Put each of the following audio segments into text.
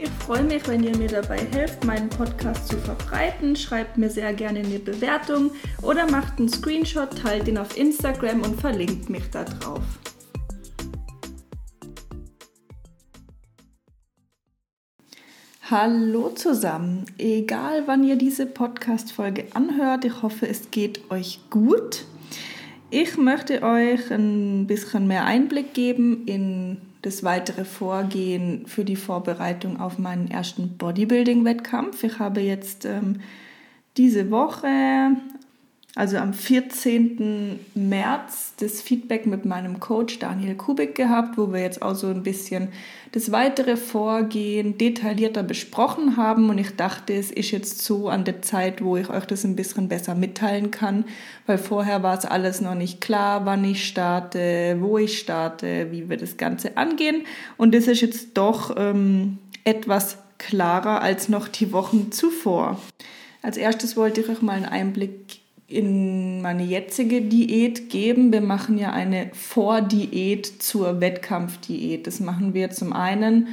Ich freue mich, wenn ihr mir dabei helft, meinen Podcast zu verbreiten. Schreibt mir sehr gerne eine Bewertung oder macht einen Screenshot, teilt ihn auf Instagram und verlinkt mich da drauf. Hallo zusammen, egal wann ihr diese Podcast-Folge anhört, ich hoffe, es geht euch gut. Ich möchte euch ein bisschen mehr Einblick geben in das weitere Vorgehen für die Vorbereitung auf meinen ersten Bodybuilding-Wettkampf. Ich habe jetzt ähm, diese Woche, also am 14. März, das Feedback mit meinem Coach Daniel Kubik gehabt, wo wir jetzt auch so ein bisschen das weitere Vorgehen detaillierter besprochen haben. Und ich dachte, es ist jetzt so an der Zeit, wo ich euch das ein bisschen besser mitteilen kann, weil vorher war es alles noch nicht klar, wann ich starte, wo ich starte, wie wir das Ganze angehen. Und das ist jetzt doch ähm, etwas klarer als noch die Wochen zuvor. Als erstes wollte ich euch mal einen Einblick in meine jetzige Diät geben. Wir machen ja eine Vordiät zur Wettkampfdiät. Das machen wir zum einen,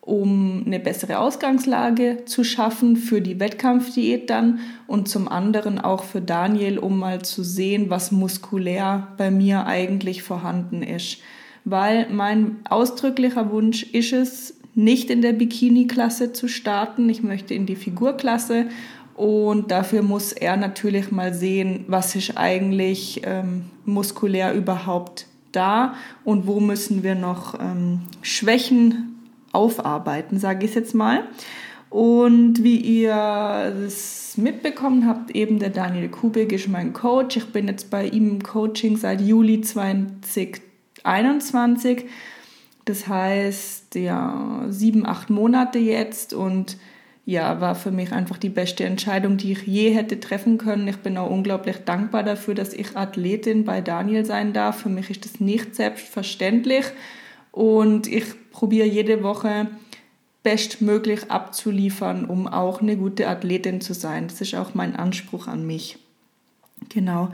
um eine bessere Ausgangslage zu schaffen für die Wettkampfdiät dann und zum anderen auch für Daniel, um mal zu sehen, was muskulär bei mir eigentlich vorhanden ist. Weil mein ausdrücklicher Wunsch ist es, nicht in der Bikini-Klasse zu starten. Ich möchte in die Figurklasse und dafür muss er natürlich mal sehen, was ist eigentlich ähm, muskulär überhaupt da und wo müssen wir noch ähm, Schwächen aufarbeiten, sage ich jetzt mal. Und wie ihr es mitbekommen habt, eben der Daniel Kubik ist mein Coach. Ich bin jetzt bei ihm im Coaching seit Juli 2021. Das heißt, ja, sieben, acht Monate jetzt und ja, war für mich einfach die beste Entscheidung, die ich je hätte treffen können. Ich bin auch unglaublich dankbar dafür, dass ich Athletin bei Daniel sein darf. Für mich ist das nicht selbstverständlich und ich probiere jede Woche bestmöglich abzuliefern, um auch eine gute Athletin zu sein. Das ist auch mein Anspruch an mich. Genau.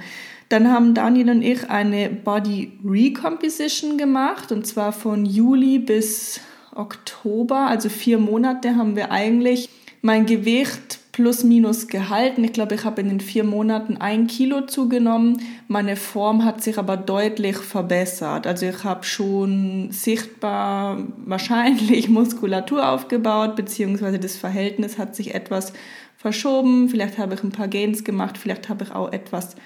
Dann haben Daniel und ich eine Body Recomposition gemacht und zwar von Juli bis Oktober, also vier Monate haben wir eigentlich mein Gewicht plus minus gehalten. Ich glaube, ich habe in den vier Monaten ein Kilo zugenommen. Meine Form hat sich aber deutlich verbessert. Also ich habe schon sichtbar wahrscheinlich Muskulatur aufgebaut, beziehungsweise das Verhältnis hat sich etwas verschoben. Vielleicht habe ich ein paar Gains gemacht, vielleicht habe ich auch etwas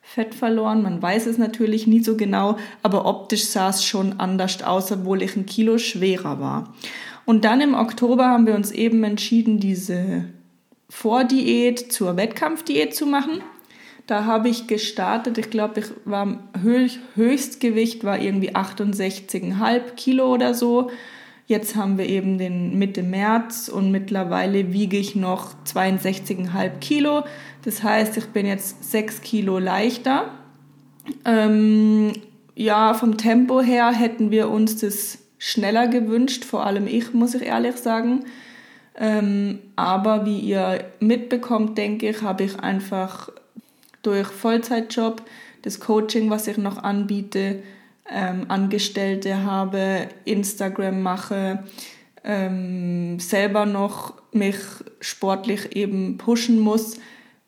Fett verloren. Man weiß es natürlich nie so genau, aber optisch sah es schon anders aus, obwohl ich ein Kilo schwerer war. Und dann im Oktober haben wir uns eben entschieden, diese Vordiät zur Wettkampfdiät zu machen. Da habe ich gestartet, ich glaube, ich war Höchstgewicht war irgendwie 68,5 Kilo oder so. Jetzt haben wir eben den Mitte März und mittlerweile wiege ich noch 62,5 Kilo. Das heißt, ich bin jetzt 6 Kilo leichter. Ähm, ja, vom Tempo her hätten wir uns das schneller gewünscht, vor allem ich, muss ich ehrlich sagen. Ähm, aber wie ihr mitbekommt, denke ich, habe ich einfach durch Vollzeitjob, das Coaching, was ich noch anbiete, ähm, Angestellte habe, Instagram mache, ähm, selber noch mich sportlich eben pushen muss,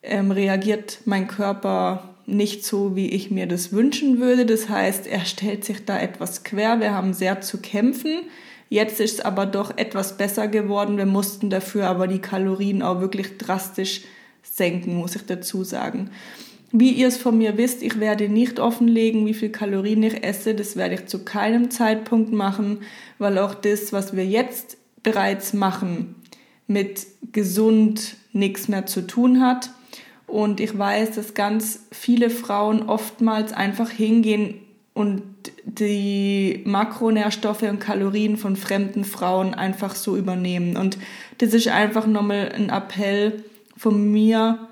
ähm, reagiert mein Körper nicht so, wie ich mir das wünschen würde. Das heißt, er stellt sich da etwas quer. Wir haben sehr zu kämpfen. Jetzt ist es aber doch etwas besser geworden. Wir mussten dafür aber die Kalorien auch wirklich drastisch senken, muss ich dazu sagen. Wie ihr es von mir wisst, ich werde nicht offenlegen, wie viel Kalorien ich esse. Das werde ich zu keinem Zeitpunkt machen, weil auch das, was wir jetzt bereits machen, mit gesund nichts mehr zu tun hat. Und ich weiß, dass ganz viele Frauen oftmals einfach hingehen und die Makronährstoffe und Kalorien von fremden Frauen einfach so übernehmen. Und das ist einfach nochmal ein Appell von mir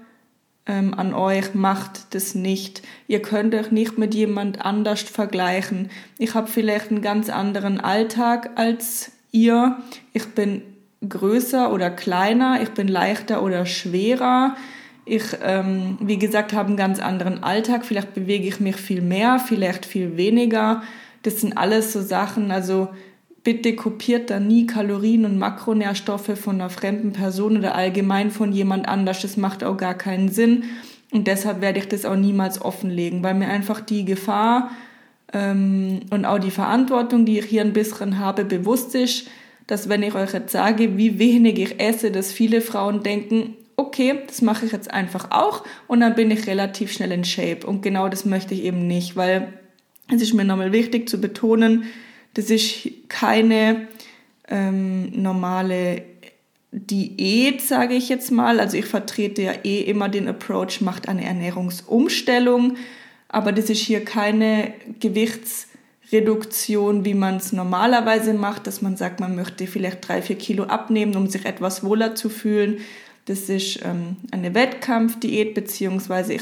ähm, an euch, macht das nicht. Ihr könnt euch nicht mit jemand anders vergleichen. Ich habe vielleicht einen ganz anderen Alltag als ihr. Ich bin größer oder kleiner, ich bin leichter oder schwerer. Ich, ähm, wie gesagt, habe einen ganz anderen Alltag. Vielleicht bewege ich mich viel mehr, vielleicht viel weniger. Das sind alles so Sachen. Also bitte kopiert da nie Kalorien und Makronährstoffe von einer fremden Person oder allgemein von jemand anders. Das macht auch gar keinen Sinn. Und deshalb werde ich das auch niemals offenlegen, weil mir einfach die Gefahr ähm, und auch die Verantwortung, die ich hier ein bisschen habe, bewusst ist, dass wenn ich euch jetzt sage, wie wenig ich esse, dass viele Frauen denken, okay, das mache ich jetzt einfach auch und dann bin ich relativ schnell in Shape. Und genau das möchte ich eben nicht, weil es ist mir nochmal wichtig zu betonen, das ist keine ähm, normale Diät, sage ich jetzt mal. Also ich vertrete ja eh immer den Approach, macht eine Ernährungsumstellung, aber das ist hier keine Gewichtsreduktion, wie man es normalerweise macht, dass man sagt, man möchte vielleicht drei, vier Kilo abnehmen, um sich etwas wohler zu fühlen, das ist ähm, eine Wettkampfdiät, beziehungsweise ich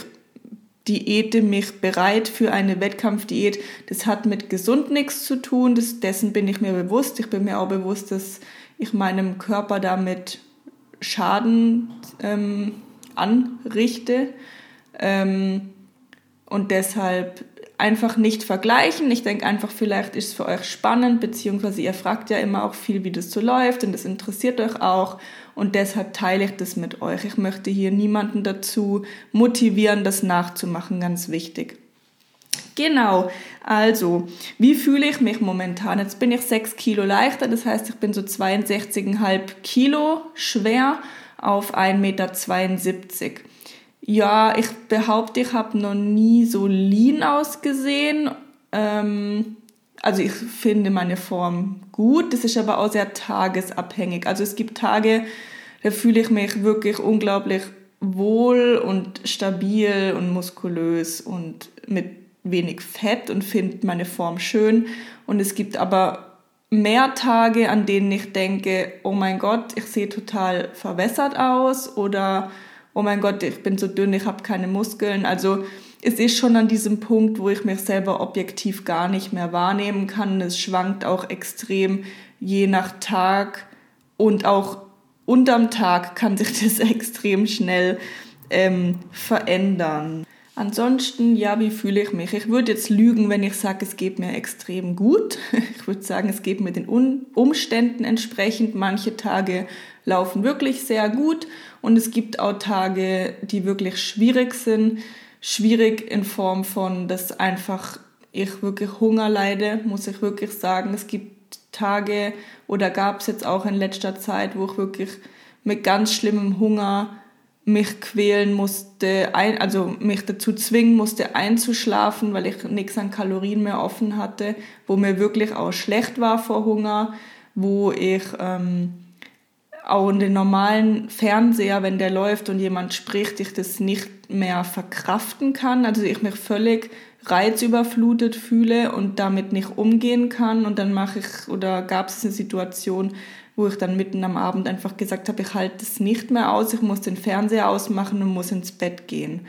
diete mich bereit für eine Wettkampfdiät. Das hat mit gesund nichts zu tun, das, dessen bin ich mir bewusst. Ich bin mir auch bewusst, dass ich meinem Körper damit Schaden ähm, anrichte. Ähm, und deshalb einfach nicht vergleichen. Ich denke einfach, vielleicht ist es für euch spannend, beziehungsweise ihr fragt ja immer auch viel, wie das so läuft und das interessiert euch auch. Und deshalb teile ich das mit euch. Ich möchte hier niemanden dazu motivieren, das nachzumachen, ganz wichtig. Genau, also, wie fühle ich mich momentan? Jetzt bin ich 6 Kilo leichter, das heißt, ich bin so 62,5 Kilo schwer auf 1,72 Meter. Ja, ich behaupte, ich habe noch nie so lean ausgesehen. Ähm, also ich finde meine Form gut, das ist aber auch sehr tagesabhängig. Also es gibt Tage, da fühle ich mich wirklich unglaublich wohl und stabil und muskulös und mit wenig Fett und finde meine Form schön. Und es gibt aber mehr Tage, an denen ich denke, oh mein Gott, ich sehe total verwässert aus oder oh mein Gott, ich bin so dünn, ich habe keine Muskeln. Also es ist schon an diesem Punkt, wo ich mich selber objektiv gar nicht mehr wahrnehmen kann. Es schwankt auch extrem je nach Tag und auch unterm Tag kann sich das extrem schnell ähm, verändern. Ansonsten, ja, wie fühle ich mich? Ich würde jetzt lügen, wenn ich sage, es geht mir extrem gut. Ich würde sagen, es geht mir den Umständen entsprechend. Manche Tage laufen wirklich sehr gut und es gibt auch Tage, die wirklich schwierig sind schwierig in Form von, dass einfach ich wirklich Hunger leide, muss ich wirklich sagen. Es gibt Tage oder gab es jetzt auch in letzter Zeit, wo ich wirklich mit ganz schlimmem Hunger mich quälen musste, ein, also mich dazu zwingen musste einzuschlafen, weil ich nichts an Kalorien mehr offen hatte, wo mir wirklich auch schlecht war vor Hunger, wo ich ähm, auch in den normalen Fernseher, wenn der läuft und jemand spricht, ich das nicht mehr verkraften kann. Also ich mich völlig reizüberflutet fühle und damit nicht umgehen kann. Und dann mache ich, oder gab es eine Situation, wo ich dann mitten am Abend einfach gesagt habe, ich halte es nicht mehr aus, ich muss den Fernseher ausmachen und muss ins Bett gehen.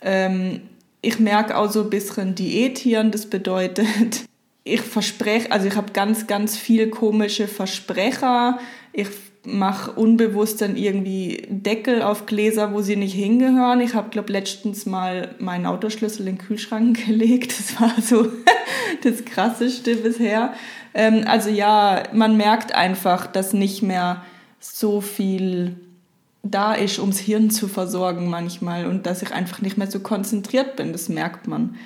Ähm, ich merke auch so ein bisschen Diätieren, das bedeutet, ich verspreche, also ich habe ganz, ganz viel komische Versprecher. Ich mache unbewusst dann irgendwie Deckel auf Gläser, wo sie nicht hingehören. Ich habe, glaube letztens mal meinen Autoschlüssel in den Kühlschrank gelegt. Das war so das Krasseste bisher. Ähm, also ja, man merkt einfach, dass nicht mehr so viel da ist, ums Hirn zu versorgen manchmal und dass ich einfach nicht mehr so konzentriert bin. Das merkt man.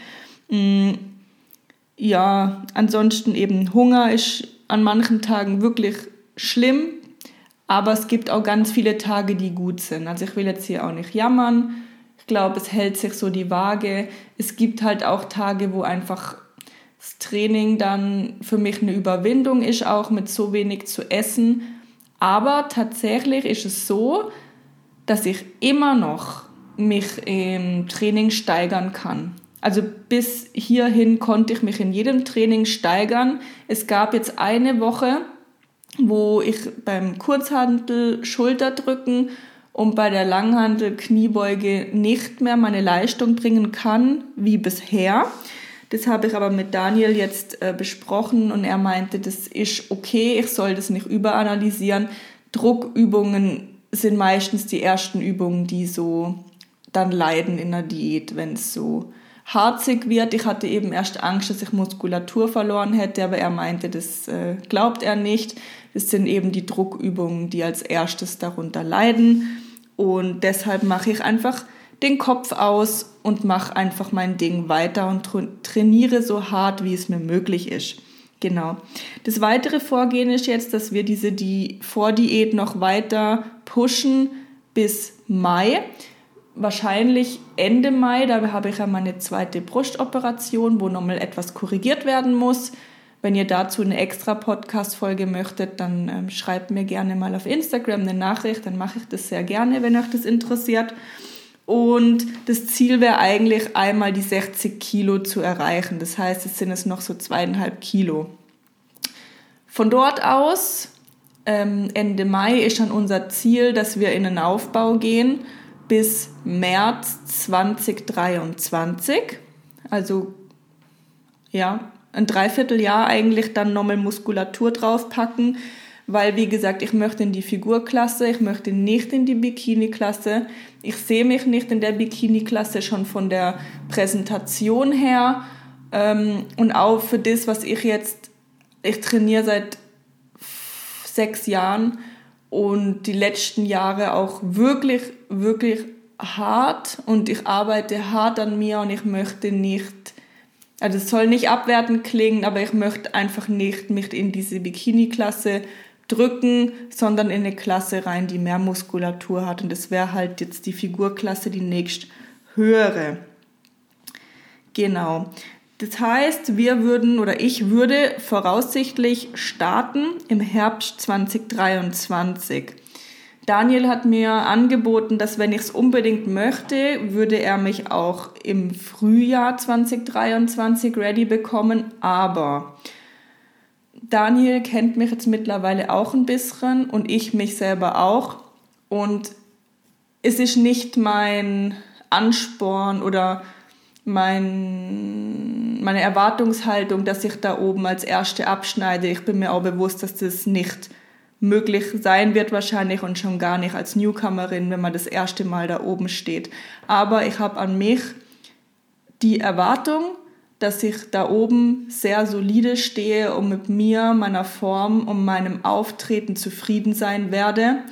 Mm, ja, ansonsten eben Hunger ist an manchen Tagen wirklich schlimm aber es gibt auch ganz viele Tage, die gut sind. Also ich will jetzt hier auch nicht jammern. Ich glaube, es hält sich so die Waage. Es gibt halt auch Tage, wo einfach das Training dann für mich eine Überwindung ist, auch mit so wenig zu essen. Aber tatsächlich ist es so, dass ich immer noch mich im Training steigern kann. Also bis hierhin konnte ich mich in jedem Training steigern. Es gab jetzt eine Woche, wo ich beim Kurzhantel Schulterdrücken und bei der Langhantel Kniebeuge nicht mehr meine Leistung bringen kann wie bisher. Das habe ich aber mit Daniel jetzt äh, besprochen und er meinte, das ist okay, ich soll das nicht überanalysieren. Druckübungen sind meistens die ersten Übungen, die so dann leiden in der Diät, wenn es so harzig wird. Ich hatte eben erst Angst, dass ich Muskulatur verloren hätte, aber er meinte, das äh, glaubt er nicht. Das sind eben die Druckübungen, die als erstes darunter leiden. Und deshalb mache ich einfach den Kopf aus und mache einfach mein Ding weiter und trainiere so hart, wie es mir möglich ist. Genau. Das weitere Vorgehen ist jetzt, dass wir diese die Vordiät noch weiter pushen bis Mai wahrscheinlich Ende Mai, da habe ich ja meine zweite Brustoperation, wo nochmal etwas korrigiert werden muss. Wenn ihr dazu eine extra Podcast-Folge möchtet, dann ähm, schreibt mir gerne mal auf Instagram eine Nachricht, dann mache ich das sehr gerne, wenn euch das interessiert. Und das Ziel wäre eigentlich einmal die 60 Kilo zu erreichen. Das heißt, es sind es noch so zweieinhalb Kilo. Von dort aus, ähm, Ende Mai, ist dann unser Ziel, dass wir in den Aufbau gehen bis März 2023. Also ja, ein Dreivierteljahr eigentlich dann nochmal Muskulatur draufpacken, weil wie gesagt, ich möchte in die Figurklasse, ich möchte nicht in die Bikini-Klasse. Ich sehe mich nicht in der Bikini-Klasse schon von der Präsentation her ähm, und auch für das, was ich jetzt, ich trainiere seit sechs Jahren und die letzten Jahre auch wirklich, wirklich hart und ich arbeite hart an mir und ich möchte nicht, also es soll nicht abwertend klingen, aber ich möchte einfach nicht mich in diese Bikini-Klasse drücken, sondern in eine Klasse rein, die mehr Muskulatur hat und das wäre halt jetzt die Figurklasse, die nächst höhere. Genau. Das heißt, wir würden oder ich würde voraussichtlich starten im Herbst 2023. Daniel hat mir angeboten, dass wenn ich es unbedingt möchte, würde er mich auch im Frühjahr 2023 ready bekommen. Aber Daniel kennt mich jetzt mittlerweile auch ein bisschen und ich mich selber auch. Und es ist nicht mein Ansporn oder mein, meine Erwartungshaltung, dass ich da oben als Erste abschneide. Ich bin mir auch bewusst, dass das nicht möglich sein wird wahrscheinlich und schon gar nicht als Newcomerin, wenn man das erste Mal da oben steht. Aber ich habe an mich die Erwartung, dass ich da oben sehr solide stehe und mit mir, meiner Form und meinem Auftreten zufrieden sein werde.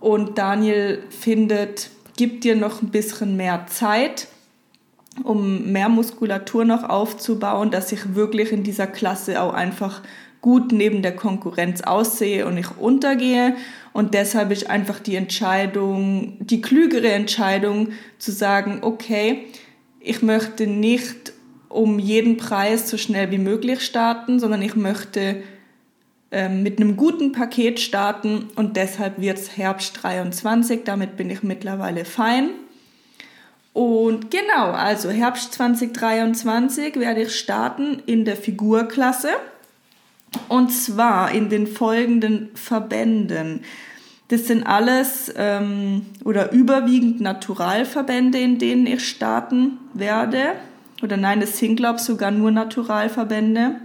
Und Daniel findet, gib dir noch ein bisschen mehr Zeit um mehr Muskulatur noch aufzubauen, dass ich wirklich in dieser Klasse auch einfach gut neben der Konkurrenz aussehe und nicht untergehe. Und deshalb ist einfach die Entscheidung, die klügere Entscheidung zu sagen, okay, ich möchte nicht um jeden Preis so schnell wie möglich starten, sondern ich möchte ähm, mit einem guten Paket starten und deshalb wird es Herbst 23, damit bin ich mittlerweile fein. Und genau, also Herbst 2023 werde ich starten in der Figurklasse. Und zwar in den folgenden Verbänden. Das sind alles ähm, oder überwiegend Naturalverbände, in denen ich starten werde. Oder nein, das sind, glaube ich, sogar nur Naturalverbände.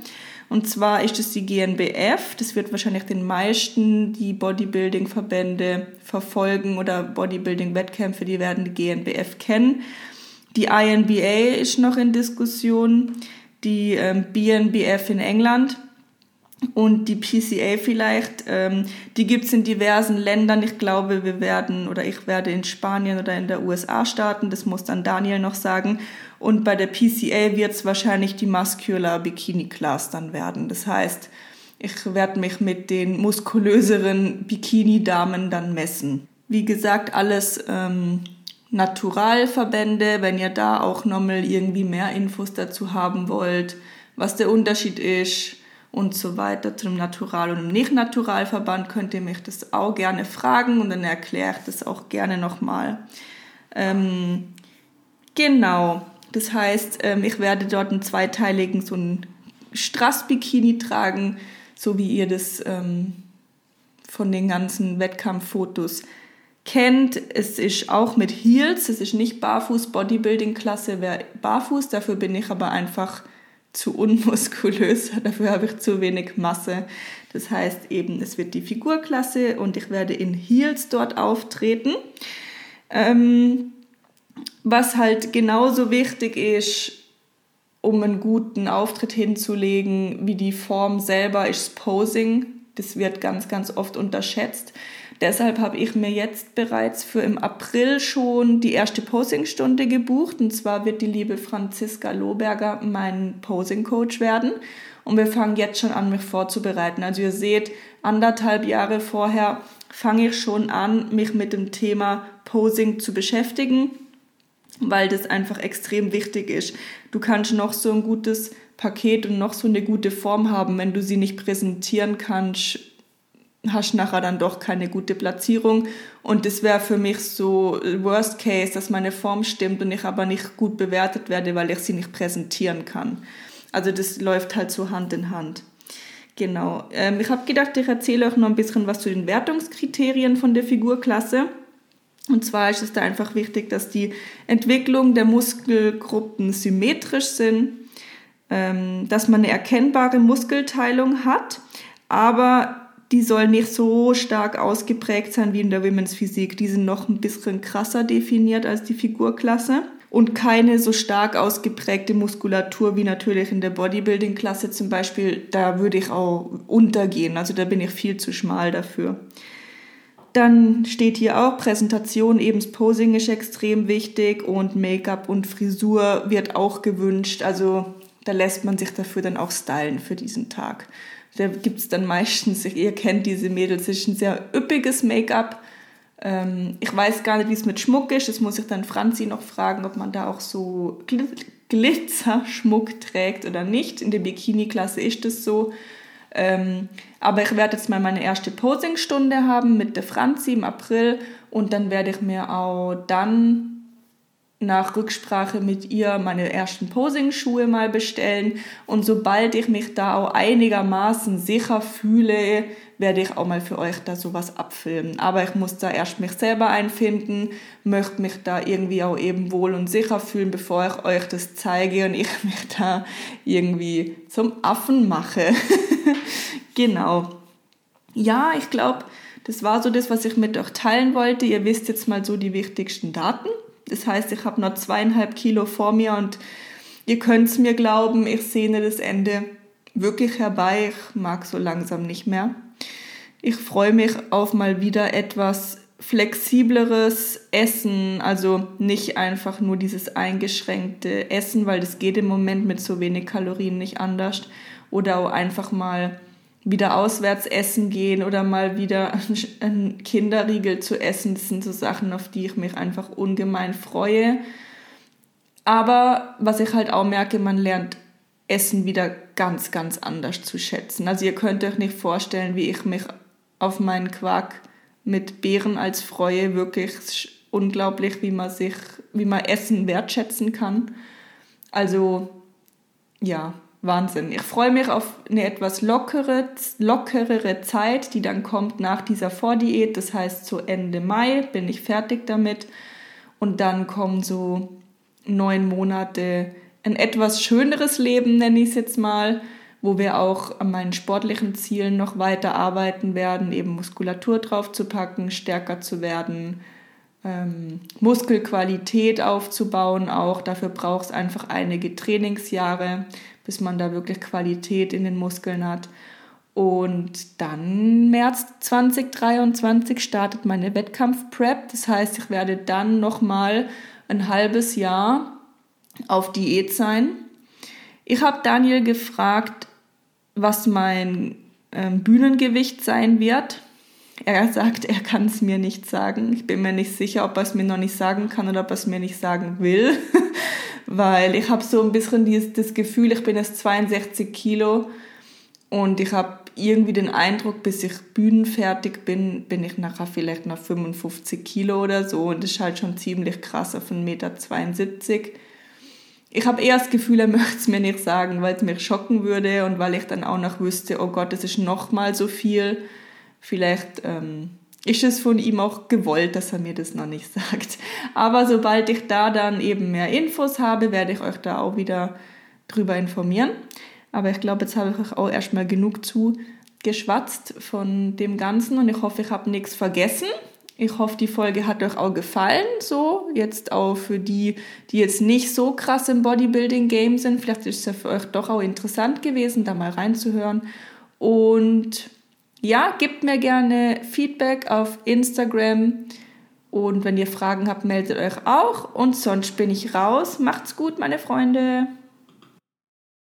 Und zwar ist es die GNBF. Das wird wahrscheinlich den meisten, die Bodybuilding-Verbände verfolgen oder Bodybuilding-Wettkämpfe, die werden die GNBF kennen. Die INBA ist noch in Diskussion, die ähm, BNBF in England und die PCA vielleicht. Ähm, die gibt's in diversen Ländern. Ich glaube, wir werden oder ich werde in Spanien oder in der USA starten. Das muss dann Daniel noch sagen. Und bei der PCA wird es wahrscheinlich die Muscular Bikini Class dann werden. Das heißt, ich werde mich mit den muskulöseren Bikini-Damen dann messen. Wie gesagt, alles ähm, Naturalverbände, wenn ihr da auch nochmal irgendwie mehr Infos dazu haben wollt, was der Unterschied ist und so weiter zu einem Natural- und Nicht-Naturalverband, könnt ihr mich das auch gerne fragen und dann erkläre ich das auch gerne nochmal. Ähm, genau. Das heißt, ähm, ich werde dort einen zweiteiligen so Strassbikini tragen, so wie ihr das ähm, von den ganzen Wettkampffotos kennt. Es ist auch mit Heels, es ist nicht Barfuß, Bodybuilding-Klasse wäre Barfuß, dafür bin ich aber einfach zu unmuskulös, dafür habe ich zu wenig Masse. Das heißt eben, es wird die Figurklasse und ich werde in Heels dort auftreten. Ähm, was halt genauso wichtig ist, um einen guten Auftritt hinzulegen, wie die Form selber, ist Posing. Das wird ganz, ganz oft unterschätzt. Deshalb habe ich mir jetzt bereits für im April schon die erste Posingstunde gebucht. Und zwar wird die liebe Franziska Lohberger mein Posing-Coach werden. Und wir fangen jetzt schon an, mich vorzubereiten. Also ihr seht, anderthalb Jahre vorher fange ich schon an, mich mit dem Thema Posing zu beschäftigen, weil das einfach extrem wichtig ist. Du kannst noch so ein gutes Paket und noch so eine gute Form haben, wenn du sie nicht präsentieren kannst, hast nachher dann doch keine gute Platzierung. Und das wäre für mich so Worst Case, dass meine Form stimmt und ich aber nicht gut bewertet werde, weil ich sie nicht präsentieren kann. Also das läuft halt so Hand in Hand. Genau. Ähm, ich habe gedacht, ich erzähle euch noch ein bisschen was zu den Wertungskriterien von der Figurklasse. Und zwar ist es da einfach wichtig, dass die Entwicklung der Muskelgruppen symmetrisch sind, ähm, dass man eine erkennbare Muskelteilung hat, aber die soll nicht so stark ausgeprägt sein wie in der Women's Physik. Die sind noch ein bisschen krasser definiert als die Figurklasse und keine so stark ausgeprägte Muskulatur wie natürlich in der Bodybuilding-Klasse zum Beispiel. Da würde ich auch untergehen. Also da bin ich viel zu schmal dafür. Dann steht hier auch Präsentation, eben das Posing ist extrem wichtig und Make-up und Frisur wird auch gewünscht. Also da lässt man sich dafür dann auch stylen für diesen Tag. Da gibt es dann meistens, ihr kennt diese Mädels, es ist ein sehr üppiges Make-up. Ähm, ich weiß gar nicht, wie es mit Schmuck ist. Das muss ich dann Franzi noch fragen, ob man da auch so Glitzerschmuck trägt oder nicht. In der Bikini-Klasse ist das so. Ähm, aber ich werde jetzt mal meine erste Posingstunde haben mit der Franzi im April und dann werde ich mir auch dann nach Rücksprache mit ihr meine ersten Posing-Schuhe mal bestellen. Und sobald ich mich da auch einigermaßen sicher fühle, werde ich auch mal für euch da sowas abfilmen. Aber ich muss da erst mich selber einfinden, möchte mich da irgendwie auch eben wohl und sicher fühlen, bevor ich euch das zeige und ich mich da irgendwie zum Affen mache. genau. Ja, ich glaube, das war so das, was ich mit euch teilen wollte. Ihr wisst jetzt mal so die wichtigsten Daten. Das heißt, ich habe noch zweieinhalb Kilo vor mir und ihr könnt es mir glauben, ich sehne das Ende wirklich herbei. Ich mag so langsam nicht mehr. Ich freue mich auf mal wieder etwas flexibleres Essen, also nicht einfach nur dieses eingeschränkte Essen, weil das geht im Moment mit so wenig Kalorien nicht anders. Oder auch einfach mal wieder auswärts essen gehen oder mal wieder einen Kinderriegel zu essen. Das sind so Sachen, auf die ich mich einfach ungemein freue. Aber was ich halt auch merke, man lernt Essen wieder ganz, ganz anders zu schätzen. Also ihr könnt euch nicht vorstellen, wie ich mich auf meinen Quark mit Beeren als freue. Wirklich unglaublich, wie man sich, wie man Essen wertschätzen kann. Also ja, Wahnsinn. Ich freue mich auf eine etwas lockere, lockerere Zeit, die dann kommt nach dieser Vordiät. Das heißt, so Ende Mai bin ich fertig damit. Und dann kommen so neun Monate ein etwas schöneres Leben, nenne ich es jetzt mal, wo wir auch an meinen sportlichen Zielen noch weiter arbeiten werden, eben Muskulatur drauf zu packen, stärker zu werden, ähm, Muskelqualität aufzubauen. Auch dafür braucht es einfach einige Trainingsjahre bis man da wirklich Qualität in den Muskeln hat. Und dann März 2023 startet meine Wettkampf-Prep. Das heißt, ich werde dann nochmal ein halbes Jahr auf Diät sein. Ich habe Daniel gefragt, was mein ähm, Bühnengewicht sein wird. Er sagt, er kann es mir nicht sagen. Ich bin mir nicht sicher, ob er es mir noch nicht sagen kann oder ob er es mir nicht sagen will. weil ich habe so ein bisschen dieses, das Gefühl, ich bin jetzt 62 Kilo und ich habe irgendwie den Eindruck, bis ich bühnenfertig bin, bin ich nachher vielleicht noch 55 Kilo oder so und das ist halt schon ziemlich krass auf 1,72 Meter. Ich habe eher das Gefühl, er möchte es mir nicht sagen, weil es mich schocken würde und weil ich dann auch noch wüsste, oh Gott, das ist noch mal so viel. Vielleicht ähm, ist es von ihm auch gewollt, dass er mir das noch nicht sagt. Aber sobald ich da dann eben mehr Infos habe, werde ich euch da auch wieder drüber informieren. Aber ich glaube, jetzt habe ich euch auch erstmal genug zu geschwatzt von dem Ganzen und ich hoffe, ich habe nichts vergessen. Ich hoffe, die Folge hat euch auch gefallen, so jetzt auch für die, die jetzt nicht so krass im Bodybuilding-Game sind. Vielleicht ist es ja für euch doch auch interessant gewesen, da mal reinzuhören. Und ja, gebt mir gerne Feedback auf Instagram. Und wenn ihr Fragen habt, meldet euch auch. Und sonst bin ich raus. Macht's gut, meine Freunde.